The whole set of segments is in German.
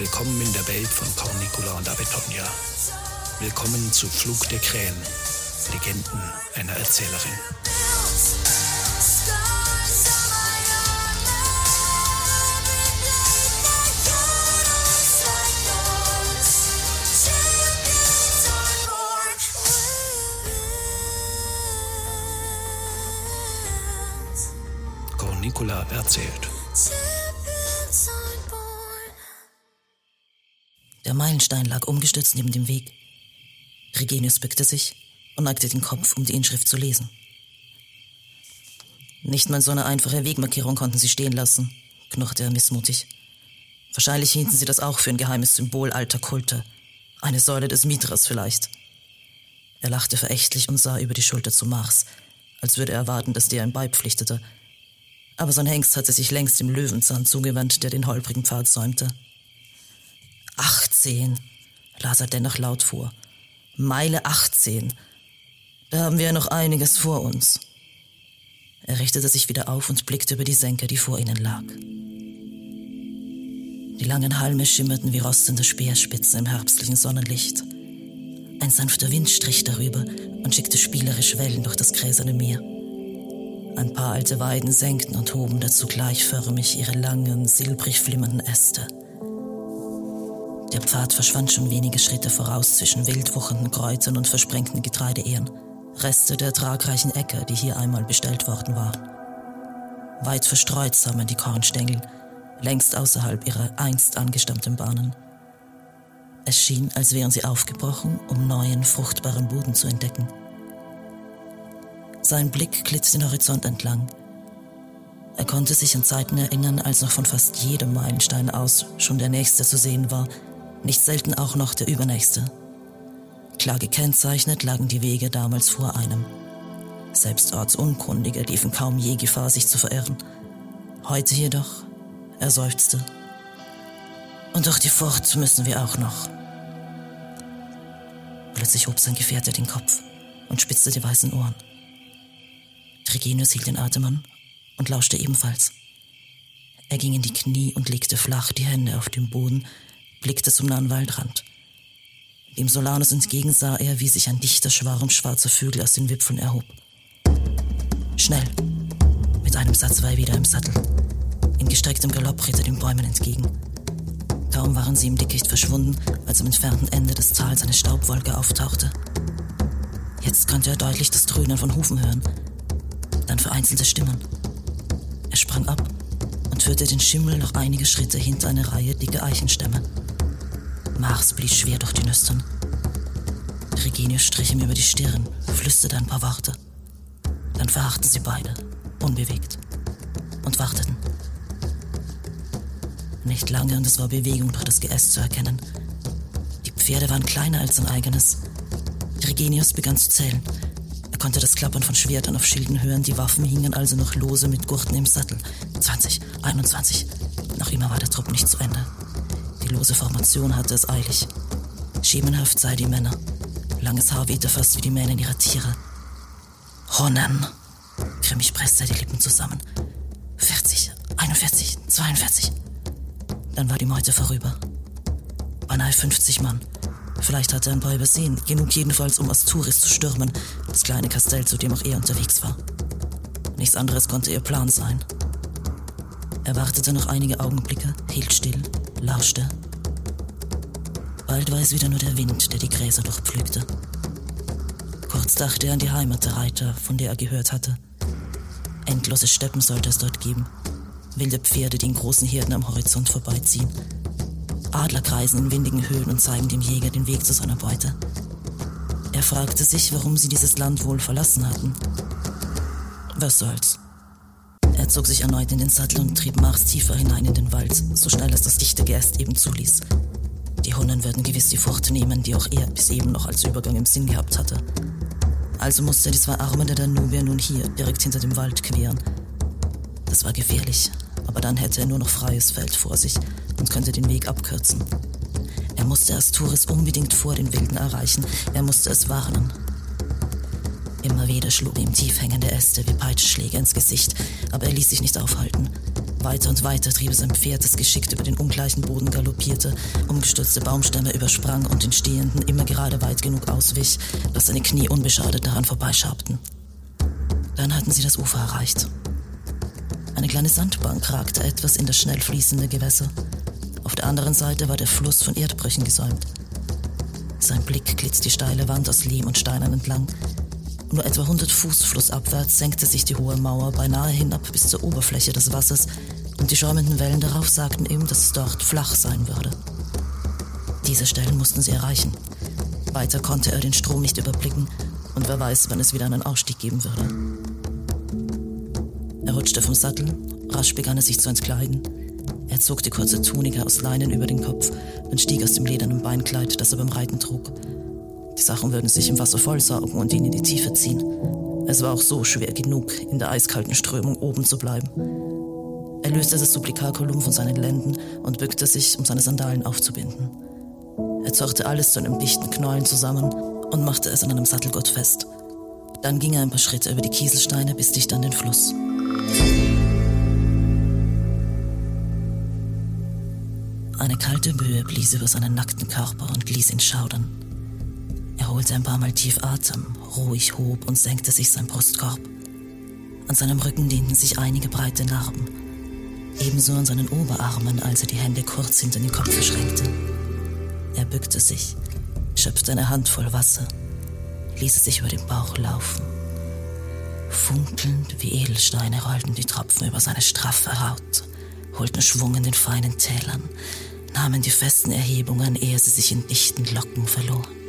Willkommen in der Welt von Cornicula und Abetonia. Willkommen zu Flug der Krähen, Legenden einer Erzählerin. Cornicula erzählt. Der Meilenstein lag umgestürzt neben dem Weg. Regenius bückte sich und neigte den Kopf, um die Inschrift zu lesen. Nicht mal so eine einfache Wegmarkierung konnten sie stehen lassen, knurrte er missmutig. Wahrscheinlich hielten sie das auch für ein geheimes Symbol alter Kulte. Eine Säule des Mithras vielleicht. Er lachte verächtlich und sah über die Schulter zu Mars, als würde er erwarten, dass der ihm beipflichtete. Aber sein Hengst hatte sich längst dem Löwenzahn zugewandt, der den holprigen Pfad säumte. Achtzehn, las er dennoch laut vor. Meile 18. Da haben wir ja noch einiges vor uns. Er richtete sich wieder auf und blickte über die Senke, die vor ihnen lag. Die langen Halme schimmerten wie rostende Speerspitzen im herbstlichen Sonnenlicht. Ein sanfter Wind strich darüber und schickte spielerisch Wellen durch das gräserne Meer. Ein paar alte Weiden senkten und hoben dazu gleichförmig ihre langen, silbrig flimmernden Äste. Der Pfad verschwand schon wenige Schritte voraus zwischen wild wuchernden Kräutern und versprengten Getreideehren. Reste der tragreichen Äcker, die hier einmal bestellt worden waren. Weit verstreut sah man die Kornstängel, längst außerhalb ihrer einst angestammten Bahnen. Es schien, als wären sie aufgebrochen, um neuen, fruchtbaren Boden zu entdecken. Sein Blick glitt den Horizont entlang. Er konnte sich an Zeiten erinnern, als noch von fast jedem Meilenstein aus schon der nächste zu sehen war, nicht selten auch noch der übernächste. Klar gekennzeichnet lagen die Wege damals vor einem. Selbst Ortsunkundige liefen kaum je Gefahr, sich zu verirren. Heute jedoch, er seufzte. Und durch die Furcht müssen wir auch noch. Plötzlich hob sein Gefährte den Kopf und spitzte die weißen Ohren. Trigenius hielt den Atem an und lauschte ebenfalls. Er ging in die Knie und legte flach die Hände auf den Boden, blickte zum nahen Waldrand. Dem Solanus entgegen sah er, wie sich ein dichter Schwarm schwarzer Vögel aus den Wipfeln erhob. Schnell. Mit einem Satz war er wieder im Sattel. In gestrecktem Galopp ritt er den Bäumen entgegen. Kaum waren sie im Dickicht verschwunden, als am entfernten Ende des Tals eine Staubwolke auftauchte. Jetzt konnte er deutlich das Dröhnen von Hufen hören, dann vereinzelte Stimmen. Er sprang ab und führte den Schimmel noch einige Schritte hinter eine Reihe dicker Eichenstämme. Mars blies schwer durch die Nüstern. Regenius strich ihm über die Stirn, flüsterte ein paar Worte. Dann verharrten sie beide, unbewegt, und warteten. Nicht lange und es war Bewegung durch das Geäst zu erkennen. Die Pferde waren kleiner als sein eigenes. Regenius begann zu zählen. Er konnte das Klappern von Schwertern auf Schilden hören, die Waffen hingen also noch lose mit Gurten im Sattel. 20, 21. Noch immer war der Trupp nicht zu Ende lose Formation hatte es eilig. Schemenhaft sei die Männer. Langes Haar wehte fast wie die Mähnen ihrer Tiere. Ronan! Grimmig presste er die Lippen zusammen. 40, 41, 42. Dann war die Meute vorüber. Beinahe 50 Mann. Vielleicht hatte er ein paar übersehen, genug jedenfalls, um Asturis zu stürmen, das kleine Kastell, zu dem auch er unterwegs war. Nichts anderes konnte ihr Plan sein. Er wartete noch einige Augenblicke, hielt still, lauschte. Bald war es wieder nur der Wind, der die Gräser durchpflügte. Kurz dachte er an die Heimat der Reiter, von der er gehört hatte. Endlose Steppen sollte es dort geben. Wilde Pferde, die in großen Herden am Horizont vorbeiziehen. Adler kreisen in windigen Höhen und zeigen dem Jäger den Weg zu seiner Beute. Er fragte sich, warum sie dieses Land wohl verlassen hatten. Was soll's? Er zog sich erneut in den Sattel und trieb Mars tiefer hinein in den Wald, so schnell es das dichte Geäst eben zuließ. Die Hunnen würden gewiss die Furcht nehmen, die auch er bis eben noch als Übergang im Sinn gehabt hatte. Also musste er die zwei Arme der Danubier nun hier, direkt hinter dem Wald, queren. Das war gefährlich, aber dann hätte er nur noch freies Feld vor sich und könnte den Weg abkürzen. Er musste Asturis unbedingt vor den Wilden erreichen. Er musste es warnen. Immer wieder schlugen ihm tief hängende Äste wie Peitschschläge ins Gesicht, aber er ließ sich nicht aufhalten. Weiter und weiter trieb es ein Pferd, das geschickt über den ungleichen Boden galoppierte, umgestürzte Baumstämme übersprang und den Stehenden immer gerade weit genug auswich, dass seine Knie unbeschadet daran vorbeischabten. Dann hatten sie das Ufer erreicht. Eine kleine Sandbank ragte etwas in das schnell fließende Gewässer. Auf der anderen Seite war der Fluss von Erdbrüchen gesäumt. Sein Blick glitt die steile Wand aus Lehm und Steinen entlang. Nur etwa 100 Fuß flussabwärts senkte sich die hohe Mauer beinahe hinab bis zur Oberfläche des Wassers und die schäumenden Wellen darauf sagten ihm, dass es dort flach sein würde. Diese Stellen mussten sie erreichen. Weiter konnte er den Strom nicht überblicken und wer weiß, wann es wieder einen Ausstieg geben würde. Er rutschte vom Sattel, rasch begann er sich zu entkleiden. Er zog die kurze Tunika aus Leinen über den Kopf und stieg aus dem ledernen Beinkleid, das er beim Reiten trug. Die Sachen würden sich im Wasser vollsaugen und ihn in die Tiefe ziehen. Es war auch so schwer genug, in der eiskalten Strömung oben zu bleiben. Er löste das Suplikakulum von seinen Lenden und bückte sich, um seine Sandalen aufzubinden. Er zochte alles zu einem dichten Knäuel zusammen und machte es an einem Sattelgurt fest. Dann ging er ein paar Schritte über die Kieselsteine bis dicht an den Fluss. Eine kalte Böe blies über seinen nackten Körper und ließ ihn schaudern. Holte ein paar Mal tief Atem, ruhig hob und senkte sich sein Brustkorb. An seinem Rücken dehnten sich einige breite Narben. Ebenso an seinen Oberarmen, als er die Hände kurz hinter den Kopf verschränkte. Er bückte sich, schöpfte eine Handvoll Wasser, ließ es sich über den Bauch laufen. Funkelnd wie Edelsteine rollten die Tropfen über seine straffe Haut, holten Schwung in den feinen Tälern, nahmen die festen Erhebungen, ehe sie sich in dichten Locken verloren.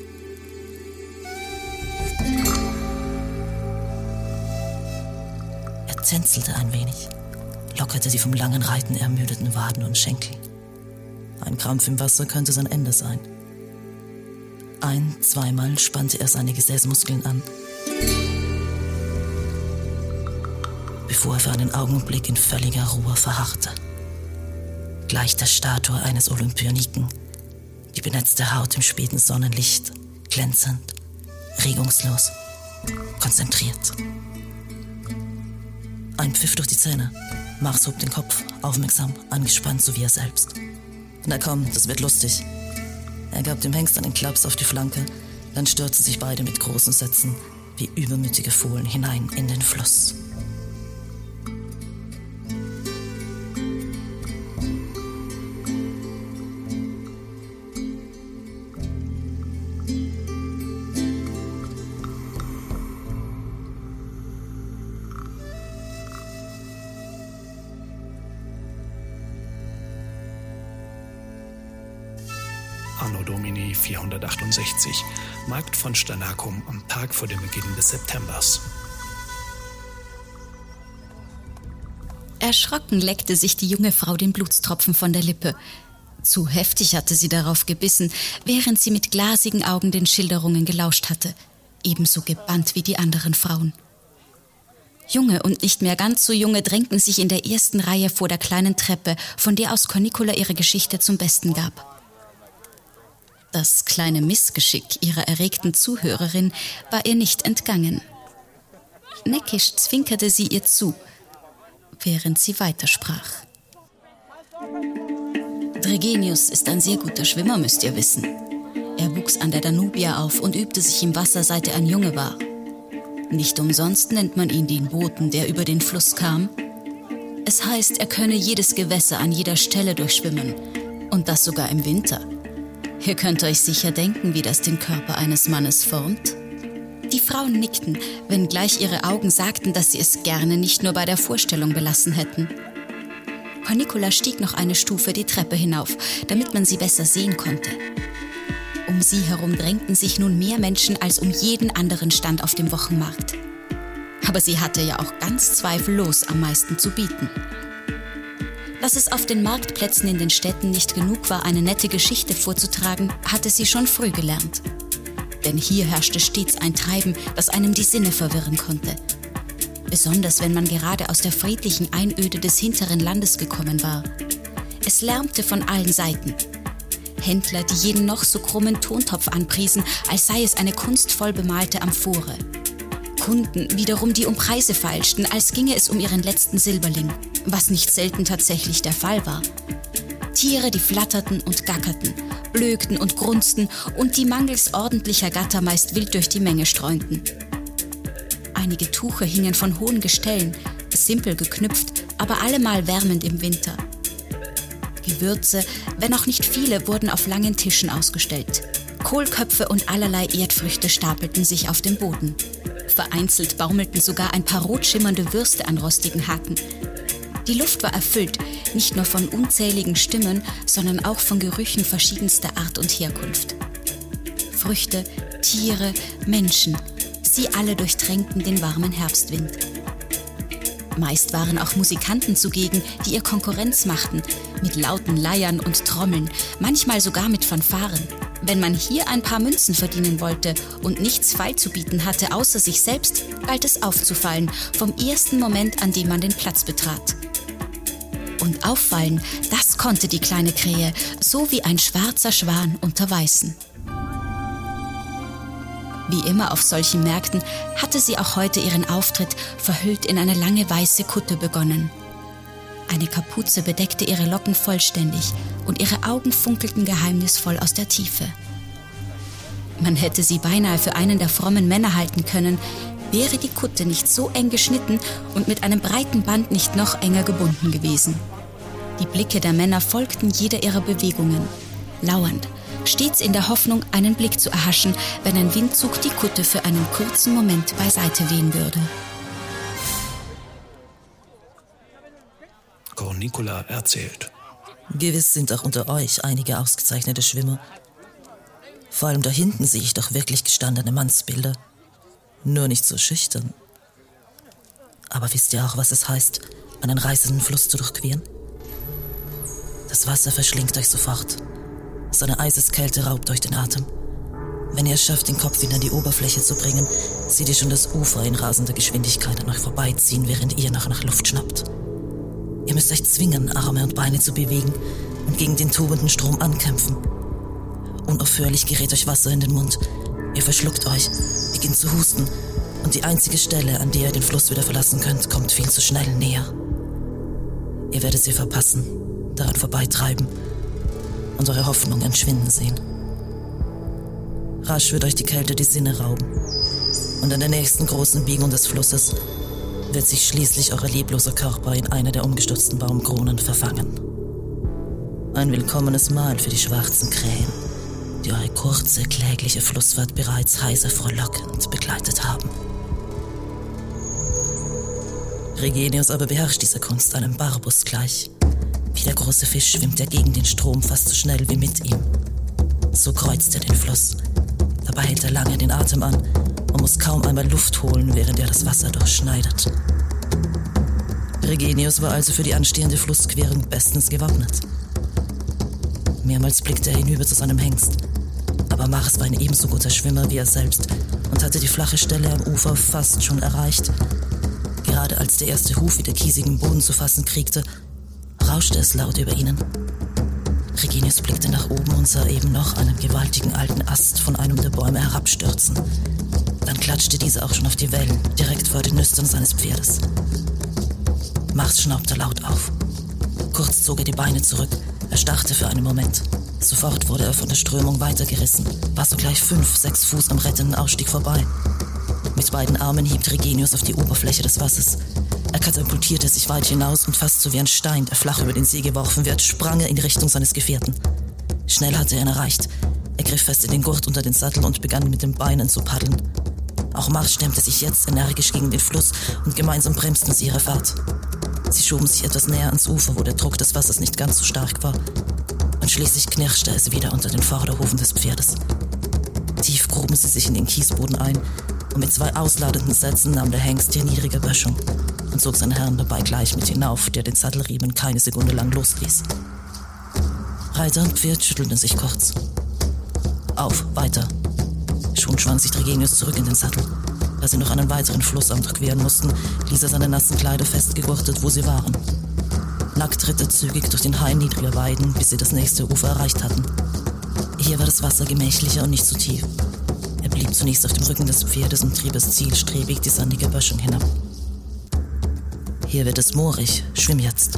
Tänzelte ein wenig, lockerte die vom langen Reiten ermüdeten Waden und Schenkel. Ein Krampf im Wasser könnte sein Ende sein. Ein, zweimal spannte er seine Gesäßmuskeln an, bevor er für einen Augenblick in völliger Ruhe verharrte gleich der Statue eines Olympioniken, die benetzte Haut im späten Sonnenlicht, glänzend, regungslos, konzentriert. Ein Pfiff durch die Zähne. Mars hob den Kopf, aufmerksam, angespannt, so wie er selbst. Na komm, das wird lustig. Er gab dem Hengst einen Klaps auf die Flanke, dann stürzten sich beide mit großen Sätzen wie übermütige Fohlen hinein in den Fluss. Anno Domini 468, Markt von Stanakum am Tag vor dem Beginn des Septembers. Erschrocken leckte sich die junge Frau den Blutstropfen von der Lippe. Zu heftig hatte sie darauf gebissen, während sie mit glasigen Augen den Schilderungen gelauscht hatte, ebenso gebannt wie die anderen Frauen. Junge und nicht mehr ganz so junge drängten sich in der ersten Reihe vor der kleinen Treppe, von der aus Cornicola ihre Geschichte zum Besten gab. Das kleine Missgeschick ihrer erregten Zuhörerin war ihr nicht entgangen. Neckisch zwinkerte sie ihr zu, während sie weitersprach. Dregenius ist ein sehr guter Schwimmer, müsst ihr wissen. Er wuchs an der Danubia auf und übte sich im Wasser, seit er ein Junge war. Nicht umsonst nennt man ihn den Boten, der über den Fluss kam. Es heißt, er könne jedes Gewässer an jeder Stelle durchschwimmen, und das sogar im Winter. Ihr könnt euch sicher denken, wie das den Körper eines Mannes formt. Die Frauen nickten, wenngleich ihre Augen sagten, dass sie es gerne nicht nur bei der Vorstellung belassen hätten. Cornicola stieg noch eine Stufe die Treppe hinauf, damit man sie besser sehen konnte. Um sie herum drängten sich nun mehr Menschen als um jeden anderen Stand auf dem Wochenmarkt. Aber sie hatte ja auch ganz zweifellos am meisten zu bieten. Dass es auf den Marktplätzen in den Städten nicht genug war, eine nette Geschichte vorzutragen, hatte sie schon früh gelernt. Denn hier herrschte stets ein Treiben, das einem die Sinne verwirren konnte. Besonders wenn man gerade aus der friedlichen Einöde des hinteren Landes gekommen war. Es lärmte von allen Seiten. Händler, die jeden noch so krummen Tontopf anpriesen, als sei es eine kunstvoll bemalte Amphore. Kunden wiederum, die um Preise feilschten, als ginge es um ihren letzten Silberling, was nicht selten tatsächlich der Fall war. Tiere, die flatterten und gackerten, blökten und grunzten und die mangels ordentlicher Gatter meist wild durch die Menge streunten. Einige Tuche hingen von hohen Gestellen, simpel geknüpft, aber allemal wärmend im Winter. Gewürze, wenn auch nicht viele, wurden auf langen Tischen ausgestellt. Kohlköpfe und allerlei Erdfrüchte stapelten sich auf dem Boden. Vereinzelt baumelten sogar ein paar rot schimmernde Würste an rostigen Haken. Die Luft war erfüllt, nicht nur von unzähligen Stimmen, sondern auch von Gerüchen verschiedenster Art und Herkunft. Früchte, Tiere, Menschen, sie alle durchtränkten den warmen Herbstwind. Meist waren auch Musikanten zugegen, die ihr Konkurrenz machten, mit lauten Leiern und Trommeln, manchmal sogar mit Fanfaren. Wenn man hier ein paar Münzen verdienen wollte und nichts feil zu bieten hatte außer sich selbst, galt es aufzufallen, vom ersten Moment, an dem man den Platz betrat. Und auffallen, das konnte die kleine Krähe, so wie ein schwarzer Schwan unter Weißen. Wie immer auf solchen Märkten hatte sie auch heute ihren Auftritt verhüllt in eine lange weiße Kutte begonnen. Eine Kapuze bedeckte ihre Locken vollständig und ihre Augen funkelten geheimnisvoll aus der Tiefe. Man hätte sie beinahe für einen der frommen Männer halten können, wäre die Kutte nicht so eng geschnitten und mit einem breiten Band nicht noch enger gebunden gewesen. Die Blicke der Männer folgten jeder ihrer Bewegungen, lauernd, stets in der Hoffnung, einen Blick zu erhaschen, wenn ein Windzug die Kutte für einen kurzen Moment beiseite wehen würde. Nikola erzählt. Gewiss sind auch unter euch einige ausgezeichnete Schwimmer. Vor allem da hinten sehe ich doch wirklich gestandene Mannsbilder. Nur nicht so schüchtern. Aber wisst ihr auch, was es heißt, einen reißenden Fluss zu durchqueren? Das Wasser verschlingt euch sofort. Seine Eiseskälte raubt euch den Atem. Wenn ihr es schafft, den Kopf wieder an die Oberfläche zu bringen, seht ihr schon das Ufer in rasender Geschwindigkeit an euch vorbeiziehen, während ihr noch nach Luft schnappt. Ihr müsst euch zwingen, Arme und Beine zu bewegen und gegen den tobenden Strom ankämpfen. Unaufhörlich gerät euch Wasser in den Mund. Ihr verschluckt euch, beginnt zu husten und die einzige Stelle, an der ihr den Fluss wieder verlassen könnt, kommt viel zu schnell näher. Ihr werdet sie verpassen, daran vorbeitreiben und eure Hoffnung entschwinden sehen. Rasch wird euch die Kälte die Sinne rauben und an der nächsten großen Biegung des Flusses wird sich schließlich euer lebloser Körper in einer der umgestürzten Baumkronen verfangen. Ein willkommenes Mahl für die schwarzen Krähen, die eure kurze, klägliche Flussfahrt bereits heiser frohlockend begleitet haben. Regenius aber beherrscht diese Kunst einem Barbus gleich. Wie der große Fisch schwimmt er gegen den Strom fast so schnell wie mit ihm. So kreuzt er den Fluss. Dabei hält er lange den Atem an und muss kaum einmal Luft holen, während er das Wasser durchschneidet. Regenius war also für die anstehende Flussquerung bestens gewappnet. Mehrmals blickte er hinüber zu seinem Hengst, aber Mars war ein ebenso guter Schwimmer wie er selbst und hatte die flache Stelle am Ufer fast schon erreicht. Gerade als der erste Huf wieder kiesigen Boden zu fassen kriegte, rauschte es laut über ihnen. Reginius blickte nach oben und sah eben noch einen gewaltigen alten Ast von einem der Bäume herabstürzen. Dann klatschte dieser auch schon auf die Wellen, direkt vor den Nüstern seines Pferdes. Mars schnaubte laut auf. Kurz zog er die Beine zurück, erstarrte für einen Moment. Sofort wurde er von der Strömung weitergerissen, war sogleich fünf, sechs Fuß am rettenden Ausstieg vorbei. Mit beiden Armen hieb Regenius auf die Oberfläche des Wassers. Er katapultierte sich weit hinaus und fast so wie ein Stein, der flach über den See geworfen wird, sprang er in Richtung seines Gefährten. Schnell hatte er ihn erreicht. Er griff fest in den Gurt unter den Sattel und begann mit den Beinen zu paddeln. Auch Mars stemmte sich jetzt energisch gegen den Fluss und gemeinsam bremsten sie ihre Fahrt. Sie schoben sich etwas näher ans Ufer, wo der Druck des Wassers nicht ganz so stark war. Schließlich knirschte es wieder unter den Vorderhufen des Pferdes. Tief gruben sie sich in den Kiesboden ein und mit zwei ausladenden Sätzen nahm der Hengst die niedrige Böschung. und zog seinen Herrn dabei gleich mit hinauf, der den Sattelriemen keine Sekunde lang losließ. Reiter und Pferd schüttelten sich kurz. Auf, weiter. Schon schwang sich Tregenius zurück in den Sattel. Da sie noch einen weiteren Flussarm durchqueren mussten, ließ er seine nassen Kleider festgegurtet, wo sie waren. Nackt ritt er zügig durch den Hain niedriger Weiden, bis sie das nächste Ufer erreicht hatten. Hier war das Wasser gemächlicher und nicht zu tief. Er blieb zunächst auf dem Rücken des Pferdes und trieb es zielstrebig die sandige Böschung hinab. Hier wird es moorig, schwimm jetzt,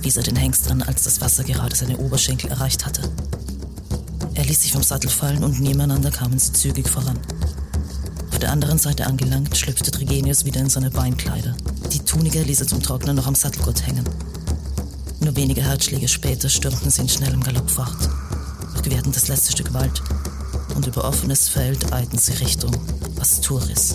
wies er den Hengst an, als das Wasser gerade seine Oberschenkel erreicht hatte. Er ließ sich vom Sattel fallen und nebeneinander kamen sie zügig voran. Auf der anderen Seite angelangt, schlüpfte Trigenius wieder in seine Beinkleider. Die Tunige ließ er zum Trocknen noch am Sattelgurt hängen. Wenige Herzschläge später stürmten sie in schnellem Galopp fort, durchquerten das letzte Stück Wald und über offenes Feld eilten sie Richtung Asturis.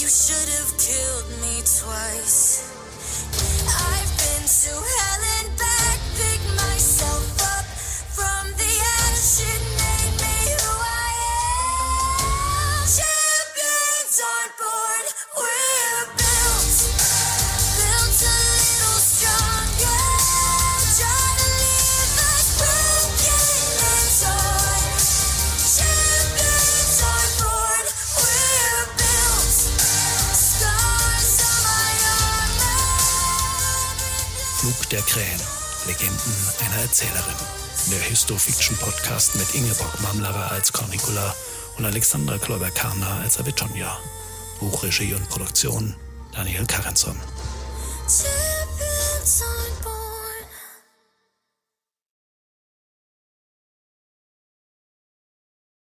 You should have killed me twice. I've to hell and back, der Krähen. Legenden einer Erzählerin. Der Histofiction-Podcast mit Ingeborg Mamlerer als Cornicula und Alexandra Kloiber-Karner als Avitonia. Buchregie und Produktion Daniel Karenson.